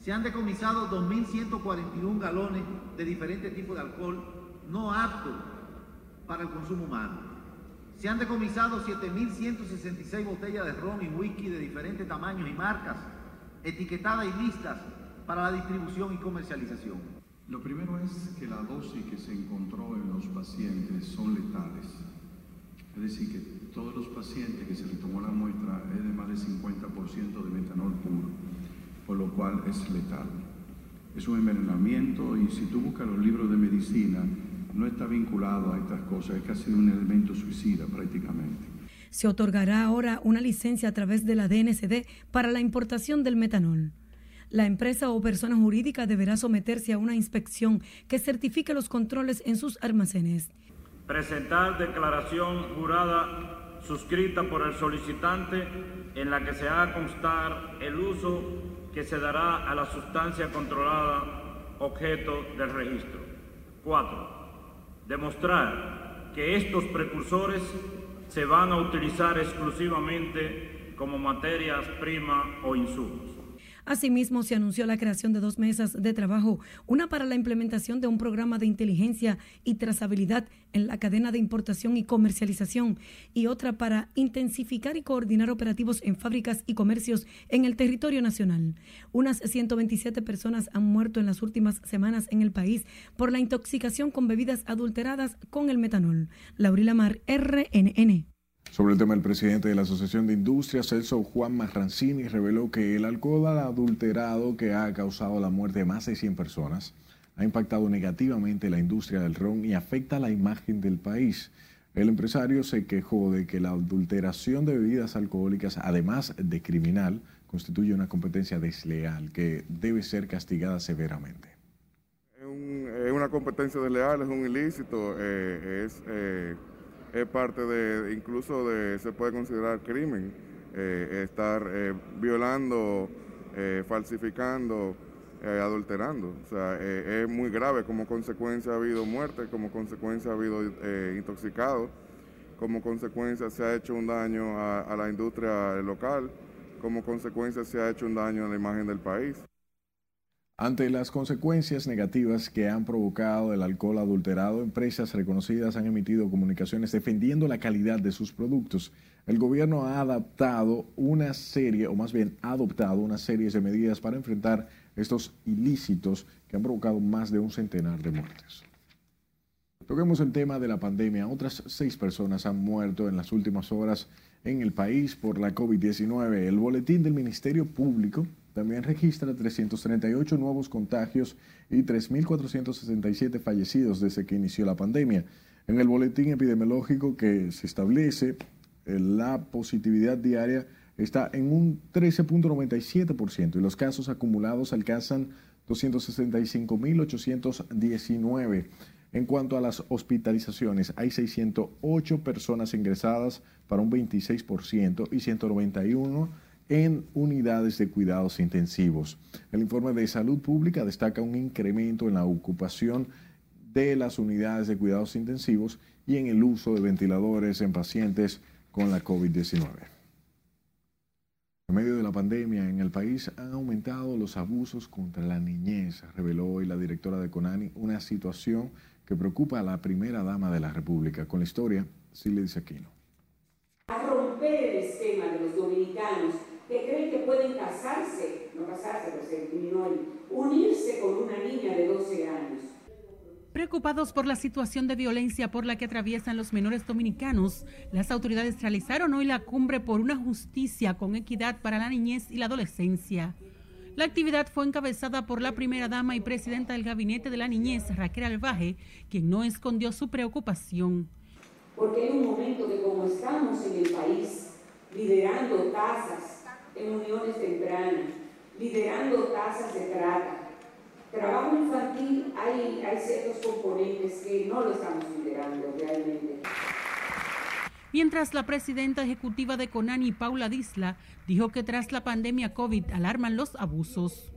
Speaker 37: Se han decomisado 2.141 galones de diferentes tipos de alcohol no aptos para el consumo humano. Se han decomisado 7.166 botellas de ron y whisky de diferentes tamaños y marcas, etiquetadas y listas para la distribución y comercialización.
Speaker 38: Lo primero es que la dosis que se encontró en los pacientes son letales. Es decir, que todos los pacientes que se les tomó la muestra es de más del 50% de metanol puro, por lo cual es letal. Es un envenenamiento y si tú buscas los libros de medicina, no está vinculado a estas cosas, es casi un elemento suicida prácticamente.
Speaker 26: se otorgará ahora una licencia a través de la DNCD para la importación del metanol. La empresa o persona jurídica deberá someterse a una inspección que certifique los controles en sus almacenes.
Speaker 39: Presentar declaración jurada suscrita por el solicitante en la que se haga constar el uso que se dará a la sustancia controlada objeto del registro. 4. Demostrar que estos precursores se van a utilizar exclusivamente como materias primas o insumos.
Speaker 26: Asimismo, se anunció la creación de dos mesas de trabajo, una para la implementación de un programa de inteligencia y trazabilidad en la cadena de importación y comercialización y otra para intensificar y coordinar operativos en fábricas y comercios en el territorio nacional. Unas 127 personas han muerto en las últimas semanas en el país por la intoxicación con bebidas adulteradas con el metanol. Laurila Mar, RNN.
Speaker 1: Sobre el tema, el presidente de la Asociación de Industrias, Celso Juan Marrancini, reveló que el alcohol adulterado que ha causado la muerte de más de 100 personas ha impactado negativamente la industria del ron y afecta la imagen del país. El empresario se quejó de que la adulteración de bebidas alcohólicas, además de criminal, constituye una competencia desleal que debe ser castigada severamente.
Speaker 40: Es una competencia desleal, es un ilícito, eh, es... Eh, es parte de, incluso de, se puede considerar crimen, eh, estar eh, violando, eh, falsificando, adulterando. O sea, es muy grave, como consecuencia ha habido muerte, como consecuencia ha habido intoxicado, como consecuencia se ha hecho un daño a la industria local, como consecuencia se ha hecho un daño a la imagen del país.
Speaker 1: Ante las consecuencias negativas que han provocado el alcohol adulterado, empresas reconocidas han emitido comunicaciones defendiendo la calidad de sus productos. El gobierno ha adaptado una serie, o más bien ha adoptado una serie de medidas para enfrentar estos ilícitos que han provocado más de un centenar de muertes. Toquemos el tema de la pandemia. Otras seis personas han muerto en las últimas horas en el país por la COVID-19. El boletín del Ministerio Público también registra 338 nuevos contagios y 3.467 fallecidos desde que inició la pandemia. En el boletín epidemiológico que se establece, eh, la positividad diaria está en un 13.97% y los casos acumulados alcanzan 265.819. En cuanto a las hospitalizaciones, hay 608 personas ingresadas para un 26% y 191 en unidades de cuidados intensivos. El informe de salud pública destaca un incremento en la ocupación de las unidades de cuidados intensivos y en el uso de ventiladores en pacientes con la COVID-19. En medio de la pandemia en el país han aumentado los abusos contra la niñez, reveló hoy la directora de CONANI, una situación que preocupa a la primera dama de la República. Con la historia, Silvia Aquino.
Speaker 41: A romper el esquema de los dominicanos que creen que pueden casarse, no casarse, pero se unirse con una niña de 12 años.
Speaker 42: Preocupados por la situación de violencia por la que atraviesan los menores dominicanos, las autoridades realizaron hoy la cumbre por una justicia con equidad para la niñez y la adolescencia. La actividad fue encabezada por la primera dama y presidenta del Gabinete de la Niñez, Raquel Alvaje, quien no escondió su preocupación.
Speaker 41: Porque hay un momento que como estamos en el país liderando tasas en uniones tempranas, liderando tasas de trata. Trabajo infantil, hay, hay ciertos componentes que no lo estamos liderando realmente.
Speaker 42: Mientras la presidenta ejecutiva de Conani, Paula Disla, dijo que tras la pandemia COVID alarman los abusos.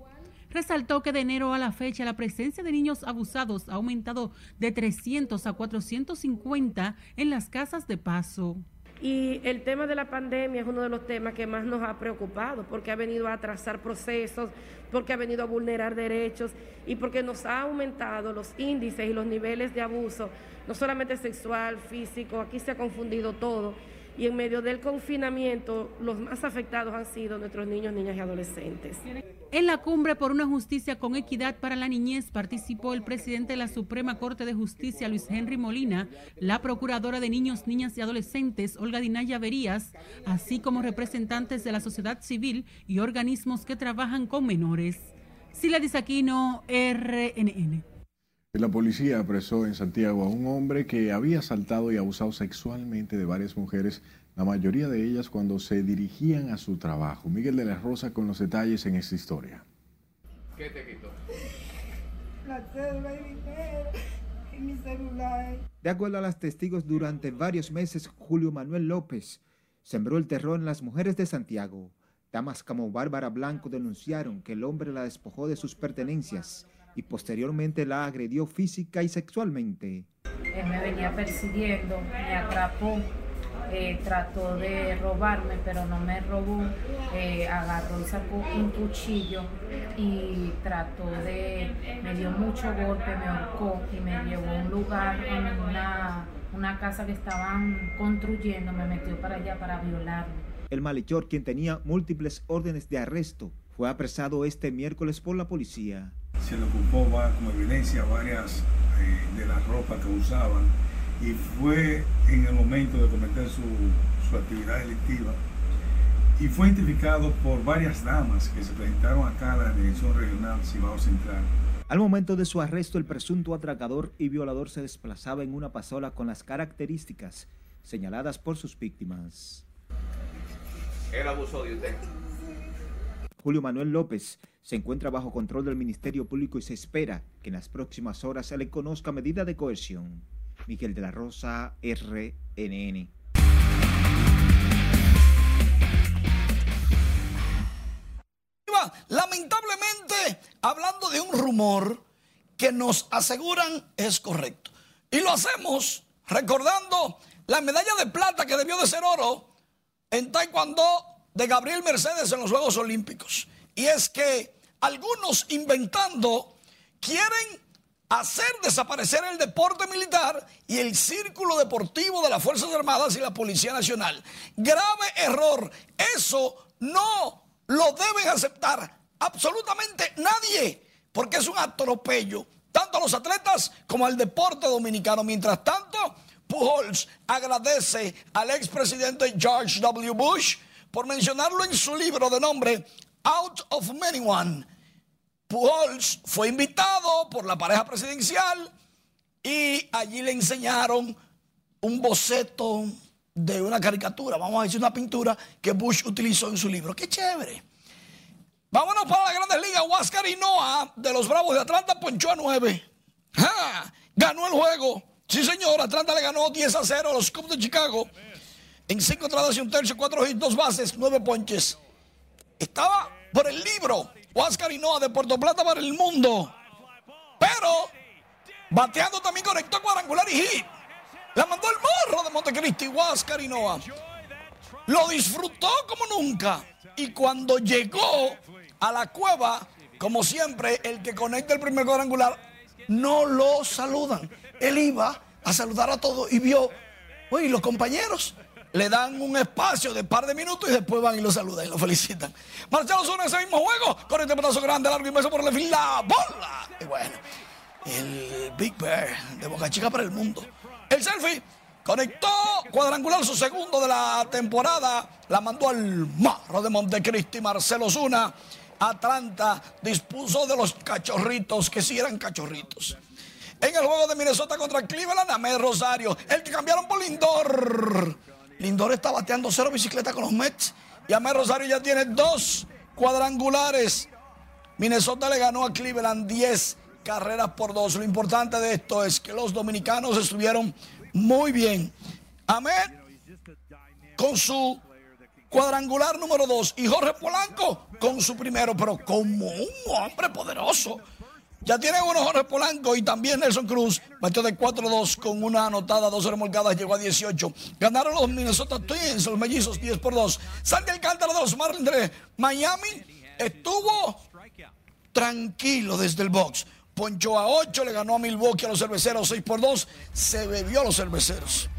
Speaker 42: Resaltó que de enero a la fecha la presencia de niños abusados ha aumentado de 300 a 450 en las casas de paso.
Speaker 43: Y el tema de la pandemia es uno de los temas que más nos ha preocupado, porque ha venido a atrasar procesos, porque ha venido a vulnerar derechos y porque nos ha aumentado los índices y los niveles de abuso, no solamente sexual, físico, aquí se ha confundido todo y en medio del confinamiento los más afectados han sido nuestros niños, niñas y adolescentes.
Speaker 42: En la cumbre por una justicia con equidad para la niñez participó el presidente de la Suprema Corte de Justicia, Luis Henry Molina, la procuradora de niños, niñas y adolescentes, Olga Dinaya Verías, así como representantes de la sociedad civil y organismos que trabajan con menores. Sila Disaquino, RNN.
Speaker 1: La policía apresó en Santiago a un hombre que había asaltado y abusado sexualmente de varias mujeres, la mayoría de ellas cuando se dirigían a su trabajo. Miguel de la Rosa con los detalles en esta historia.
Speaker 44: ¿Qué te quitó?
Speaker 45: La cédula y dinero y mi celular.
Speaker 27: De acuerdo a las testigos, durante varios meses Julio Manuel López sembró el terror en las mujeres de Santiago. Damas como Bárbara Blanco denunciaron que el hombre la despojó de sus pertenencias y posteriormente la agredió física y sexualmente.
Speaker 46: Él me venía persiguiendo, me atrapó, eh, trató de robarme, pero no me robó. Eh, agarró y sacó un cuchillo y trató de, me dio mucho golpe, me ahorcó y me llevó a un lugar en una, una casa que estaban construyendo, me metió para allá para violarme.
Speaker 27: El malhechor, quien tenía múltiples órdenes de arresto, fue apresado este miércoles por la policía.
Speaker 47: Se le ocupó como evidencia varias eh, de la ropa que usaban y fue en el momento de cometer su, su actividad delictiva y fue identificado por varias damas que se presentaron acá a la Dirección Regional Cibao Central.
Speaker 27: Al momento de su arresto, el presunto atracador y violador se desplazaba en una pasola con las características señaladas por sus víctimas.
Speaker 44: Él abusó de usted.
Speaker 27: Julio Manuel López se encuentra bajo control del Ministerio Público y se espera que en las próximas horas se le conozca medida de coerción. Miguel de la Rosa, RNN.
Speaker 48: Lamentablemente, hablando de un rumor que nos aseguran es correcto. Y lo hacemos recordando la medalla de plata que debió de ser oro en Taekwondo de Gabriel Mercedes en los Juegos Olímpicos. Y es que algunos inventando quieren hacer desaparecer el deporte militar y el círculo deportivo de las Fuerzas Armadas y la Policía Nacional. Grave error. Eso no lo deben aceptar absolutamente nadie, porque es un atropello, tanto a los atletas como al deporte dominicano. Mientras tanto, Pujols agradece al expresidente George W. Bush por mencionarlo en su libro de nombre Out of Many One. Pujols fue invitado por la pareja presidencial y allí le enseñaron un boceto de una caricatura, vamos a decir una pintura que Bush utilizó en su libro. ¡Qué chévere! Vámonos para la Grandes Ligas. Huáscar y Noah de los Bravos de Atlanta ponchó a 9. Ganó el juego. Sí, señor. Atlanta le ganó 10 a 0 a los Cubs de Chicago. En 5 entradas y un tercio, 4 hits, 2 bases, 9 ponches. Estaba por el libro. Noah de Puerto Plata para el mundo. Pero bateando también conectó cuadrangular y hit. La mandó el morro de Montecristi, Huáscar y Noah. Lo disfrutó como nunca. Y cuando llegó a la cueva, como siempre, el que conecta el primer cuadrangular no lo saludan. Él iba a saludar a todos y vio, oye, los compañeros le dan un espacio de par de minutos y después van y lo saludan y lo felicitan. Marcelo Zuna ese mismo juego, con este pedazo grande, largo y por el fin, la bola. Y bueno, el Big Bear de Boca Chica para el mundo. El selfie conectó cuadrangular su segundo de la temporada, la mandó al marro de Montecristi, Marcelo Zuna. Atlanta dispuso de los cachorritos, que sí eran cachorritos. En el juego de Minnesota contra Cleveland, Ahmed Rosario, el que cambiaron por Lindor. Lindor está bateando cero bicicleta con los Mets. Y Ahmed Rosario ya tiene dos cuadrangulares. Minnesota le ganó a Cleveland 10 carreras por dos. Lo importante de esto es que los dominicanos estuvieron muy bien. Ahmed con su cuadrangular número dos y Jorge Polanco con su primero, pero como un hombre poderoso. Ya tienen uno Jorge Polanco y también Nelson Cruz. Batió de 4-2 con una anotada, dos remolcadas, llegó a 18. Ganaron los Minnesota Twins, los mellizos 10 por 2. Santi Alcántara de los Marlins Miami estuvo tranquilo desde el box. Ponchó a 8, le ganó a Milwaukee a los cerveceros 6 por 2. Se bebió a los cerveceros.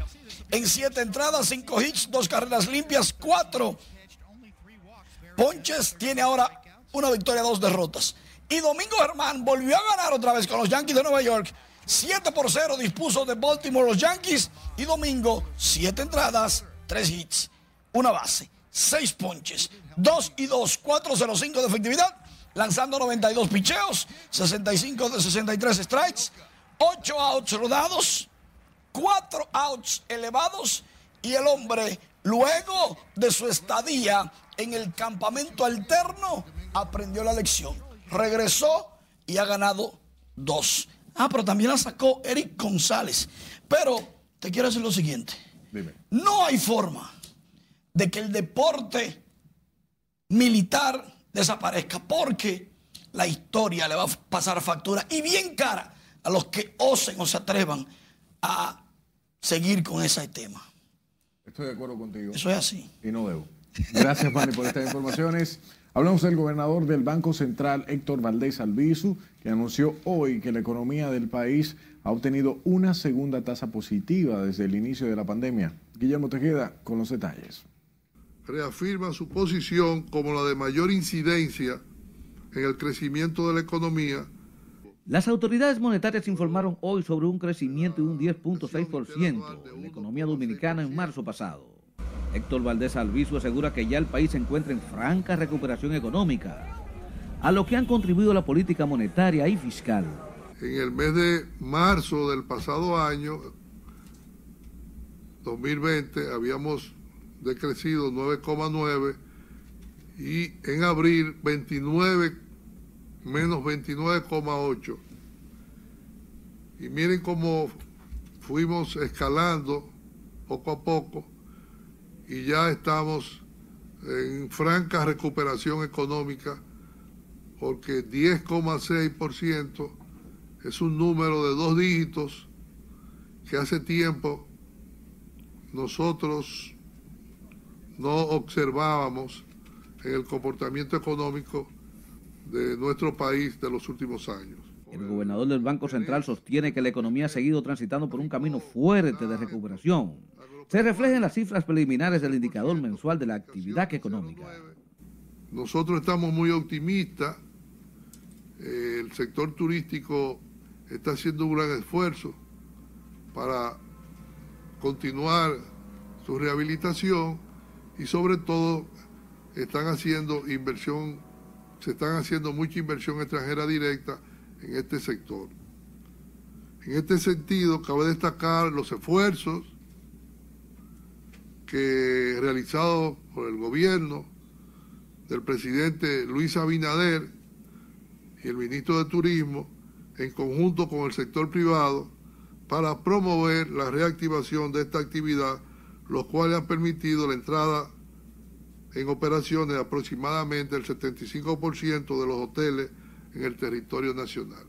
Speaker 48: En 7 entradas, 5 hits, 2 carreras limpias, 4 ponches. Tiene ahora una victoria, dos derrotas. Y Domingo Germán volvió a ganar otra vez con los Yankees de Nueva York. 7 por 0 dispuso de Baltimore los Yankees. Y Domingo, 7 entradas, 3 hits, una base, 6 ponches, 2 y 2, 4-0-5 de efectividad. Lanzando 92 picheos, 65 de 63 strikes, ocho outs rodados, cuatro outs elevados y el hombre, luego de su estadía en el campamento alterno, aprendió la lección. Regresó y ha ganado dos. Ah, pero también la sacó Eric González. Pero te quiero decir lo siguiente. No hay forma de que el deporte militar desaparezca porque la historia le va a pasar factura y bien cara a los que osen o se atrevan a seguir con ese tema.
Speaker 1: Estoy de acuerdo contigo.
Speaker 48: Eso es así.
Speaker 1: Y no debo. Gracias, Fanny, por estas informaciones. Hablamos del gobernador del Banco Central, Héctor Valdés Albizu, que anunció hoy que la economía del país ha obtenido una segunda tasa positiva desde el inicio de la pandemia. Guillermo Tejeda con los detalles.
Speaker 49: Reafirma su posición como la de mayor incidencia en el crecimiento de la economía.
Speaker 50: Las autoridades monetarias informaron hoy sobre un crecimiento de un 10.6% en la economía dominicana en marzo pasado. Héctor Valdés Albizu asegura que ya el país se encuentra en franca recuperación económica, a lo que han contribuido la política monetaria y fiscal.
Speaker 49: En el mes de marzo del pasado año, 2020, habíamos decrecido 9,9 y en abril 29 menos 29,8. Y miren cómo fuimos escalando poco a poco y ya estamos en franca recuperación económica porque 10,6% es un número de dos dígitos que hace tiempo nosotros no observábamos en el comportamiento económico de nuestro país de los últimos años.
Speaker 50: El gobernador del Banco Central sostiene que la economía ha seguido transitando por un camino fuerte de recuperación. Se refleja las cifras preliminares del indicador mensual de la actividad económica.
Speaker 49: Nosotros estamos muy optimistas. El sector turístico está haciendo un gran esfuerzo para continuar su rehabilitación y sobre todo están haciendo inversión, se están haciendo mucha inversión extranjera directa en este sector. En este sentido, cabe destacar los esfuerzos que realizados por el gobierno del presidente Luis Abinader y el ministro de Turismo en conjunto con el sector privado para promover la reactivación de esta actividad, los cuales han permitido la entrada en operaciones de aproximadamente el 75% de los hoteles en el territorio nacional.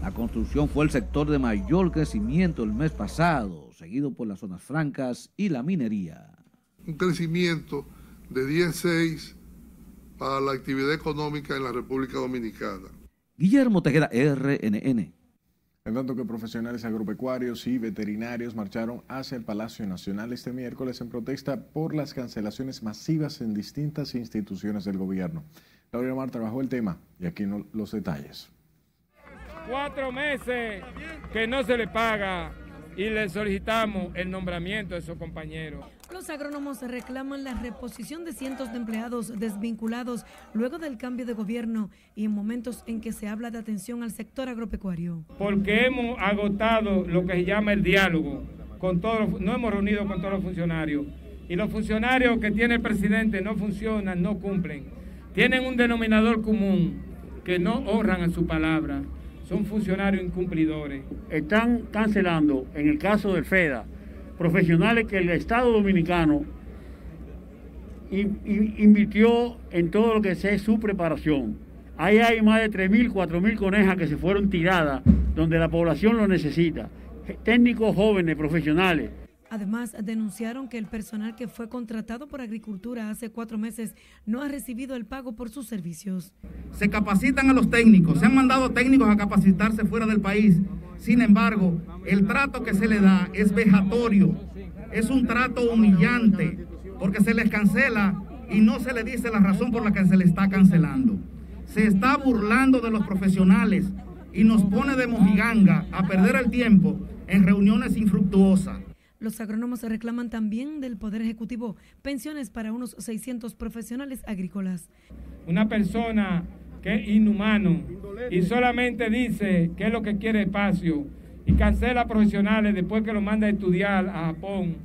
Speaker 50: La construcción fue el sector de mayor crecimiento el mes pasado, seguido por las zonas francas y la minería.
Speaker 49: Un crecimiento de 10,6 para la actividad económica en la República Dominicana.
Speaker 50: Guillermo Tejeda, RNN.
Speaker 1: En tanto que profesionales agropecuarios y veterinarios marcharon hacia el Palacio Nacional este miércoles en protesta por las cancelaciones masivas en distintas instituciones del gobierno. Laura Mar trabajó el tema y aquí no, los detalles.
Speaker 51: Cuatro meses que no se le paga y le solicitamos el nombramiento de su compañero.
Speaker 26: Los agrónomos reclaman la reposición de cientos de empleados desvinculados luego del cambio de gobierno y en momentos en que se habla de atención al sector agropecuario.
Speaker 51: Porque hemos agotado lo que se llama el diálogo con todos, no hemos reunido con todos los funcionarios y los funcionarios que tiene el presidente no funcionan, no cumplen. Tienen un denominador común que no honran a su palabra. Son funcionarios incumplidores.
Speaker 52: Están cancelando, en el caso del FEDA, profesionales que el Estado Dominicano invirtió en todo lo que es su preparación. Ahí hay más de 3.000, 4.000 conejas que se fueron tiradas donde la población lo necesita. Técnicos jóvenes, profesionales.
Speaker 26: Además, denunciaron que el personal que fue contratado por Agricultura hace cuatro meses no ha recibido el pago por sus servicios.
Speaker 53: Se capacitan a los técnicos, se han mandado técnicos a capacitarse fuera del país. Sin embargo, el trato que se le da es vejatorio, es un trato humillante, porque se les cancela y no se le dice la razón por la que se le está cancelando. Se está burlando de los profesionales y nos pone de mojiganga a perder el tiempo en reuniones infructuosas.
Speaker 26: Los agrónomos reclaman también del Poder Ejecutivo pensiones para unos 600 profesionales agrícolas.
Speaker 51: Una persona que es inhumano y solamente dice que es lo que quiere espacio y cancela profesionales después que lo manda a estudiar a Japón.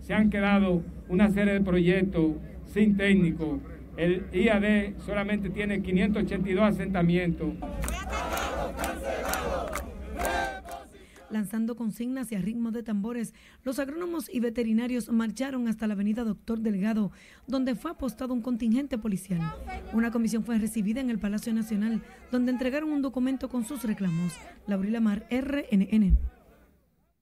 Speaker 51: Se han quedado una serie de proyectos sin técnico. El IAD solamente tiene 582 asentamientos.
Speaker 54: Lanzando consignas y a ritmo de tambores, los agrónomos y veterinarios marcharon hasta la avenida Doctor Delgado, donde fue apostado un contingente policial. Una comisión fue recibida en el Palacio Nacional, donde entregaron un documento con sus reclamos. Laurila Mar, RNN.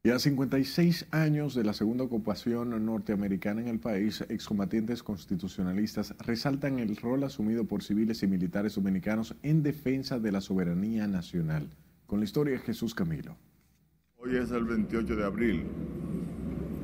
Speaker 1: Y a 56 años de la segunda ocupación norteamericana en el país, excombatientes constitucionalistas resaltan el rol asumido por civiles y militares dominicanos en defensa de la soberanía nacional. Con la historia de Jesús Camilo.
Speaker 55: Hoy es el 28 de abril,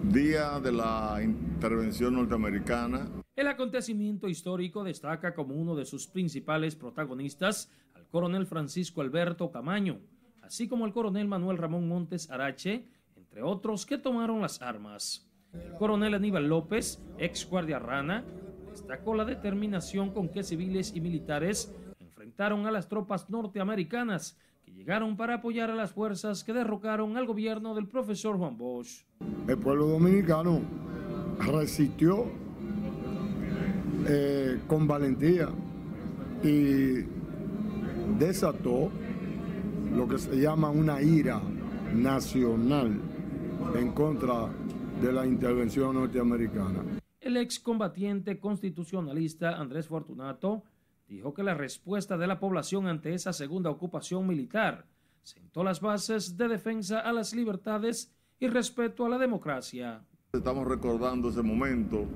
Speaker 55: día de la intervención norteamericana.
Speaker 56: El acontecimiento histórico destaca como uno de sus principales protagonistas al coronel Francisco Alberto Camaño, así como al coronel Manuel Ramón Montes Arache, entre otros que tomaron las armas. El coronel Aníbal López, ex guardia rana, destacó la determinación con que civiles y militares enfrentaron a las tropas norteamericanas que llegaron para apoyar a las fuerzas que derrocaron al gobierno del profesor Juan Bosch.
Speaker 57: El pueblo dominicano resistió eh, con valentía y desató lo que se llama una ira nacional en contra de la intervención norteamericana.
Speaker 56: El excombatiente constitucionalista Andrés Fortunato dijo que la respuesta de la población ante esa segunda ocupación militar sentó las bases de defensa a las libertades y respeto a la democracia.
Speaker 55: Estamos recordando ese momento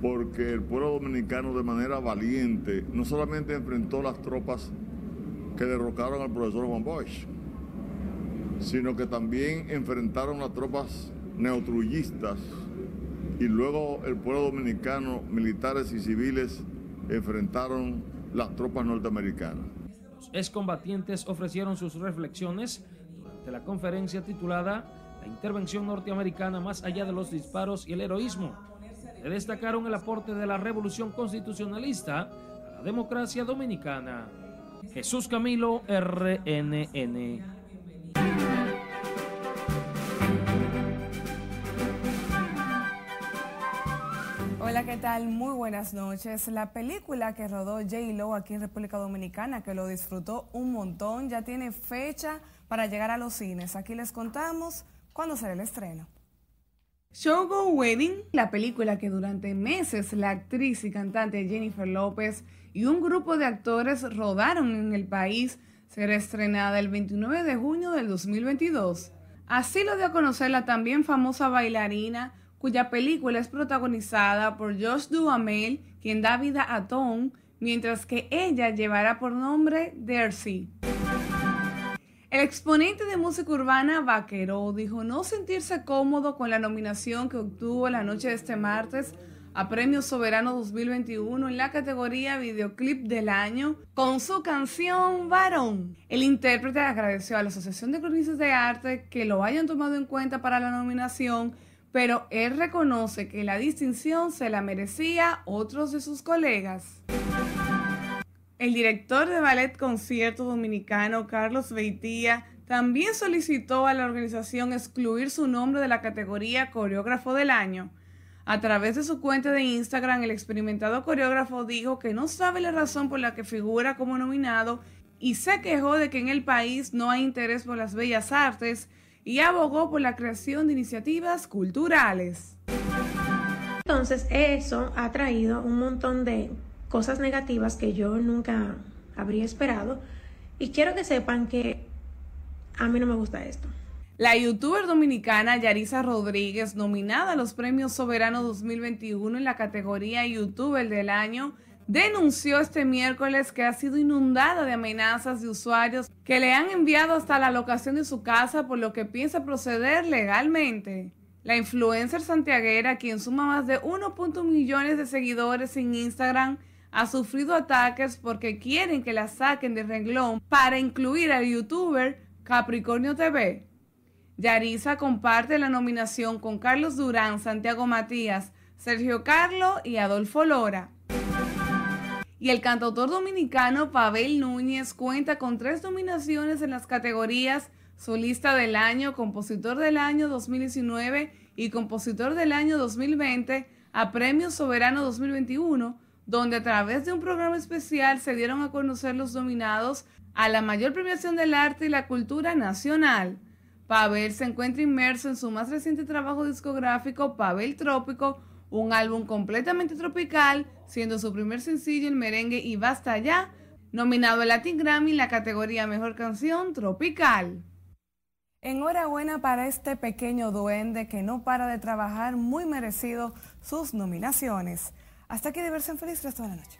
Speaker 55: porque el pueblo dominicano de manera valiente no solamente enfrentó las tropas que derrocaron al profesor Juan Bosch, sino que también enfrentaron las tropas neotrullistas y luego el pueblo dominicano, militares y civiles, enfrentaron las tropas norteamericanas.
Speaker 56: Los excombatientes ofrecieron sus reflexiones durante la conferencia titulada La intervención norteamericana más allá de los disparos y el heroísmo. Le destacaron el aporte de la revolución constitucionalista a la democracia dominicana. Jesús Camilo, RNN.
Speaker 58: ¿Qué tal? Muy buenas noches. La película que rodó J. Lo aquí en República Dominicana, que lo disfrutó un montón, ya tiene fecha para llegar a los cines. Aquí les contamos cuándo será el estreno. Show Go Wedding, la película que durante meses la actriz y cantante Jennifer López y un grupo de actores rodaron en el país, será estrenada el 29 de junio del 2022. Así lo dio a conocer la también famosa bailarina, cuya película es protagonizada por Josh Duhamel, quien da vida a Tom, mientras que ella llevará por nombre Darcy. El exponente de música urbana Vaquero dijo no sentirse cómodo con la nominación que obtuvo la noche de este martes a Premio Soberano 2021 en la categoría Videoclip del Año con su canción Varón. El intérprete agradeció a la Asociación de Cronistas de Arte que lo hayan tomado en cuenta para la nominación, pero él reconoce que la distinción se la merecía otros de sus colegas. El director de ballet concierto dominicano Carlos Beitía también solicitó a la organización excluir su nombre de la categoría coreógrafo del año. A través de su cuenta de Instagram, el experimentado coreógrafo dijo que no sabe la razón por la que figura como nominado y se quejó de que en el país no hay interés por las bellas artes y abogó por la creación de iniciativas culturales.
Speaker 59: Entonces eso ha traído un montón de cosas negativas que yo nunca habría esperado y quiero que sepan que a mí no me gusta esto.
Speaker 58: La youtuber dominicana Yarisa Rodríguez, nominada a los Premios Soberano 2021 en la categoría YouTuber del año, denunció este miércoles que ha sido inundada de amenazas de usuarios que le han enviado hasta la locación de su casa por lo que piensa proceder legalmente. La influencer santiaguera, quien suma más de 1.1 millones de seguidores en Instagram, ha sufrido ataques porque quieren que la saquen de renglón para incluir al youtuber Capricornio TV. Yarisa comparte la nominación con Carlos Durán, Santiago Matías, Sergio Carlo y Adolfo Lora. Y el cantautor dominicano Pavel Núñez cuenta con tres nominaciones en las categorías su lista del año, compositor del año 2019 y compositor del año 2020 a Premio Soberano 2021, donde a través de un programa especial se dieron a conocer los nominados a la mayor premiación del arte y la cultura nacional. Pavel se encuentra inmerso en su más reciente trabajo discográfico, Pavel Trópico, un álbum completamente tropical, siendo su primer sencillo el merengue y Basta Ya, nominado al Latin Grammy en la categoría Mejor Canción Tropical. Enhorabuena para este pequeño duende que no para de trabajar, muy merecido sus nominaciones. Hasta aquí diversión feliz resto de la noche.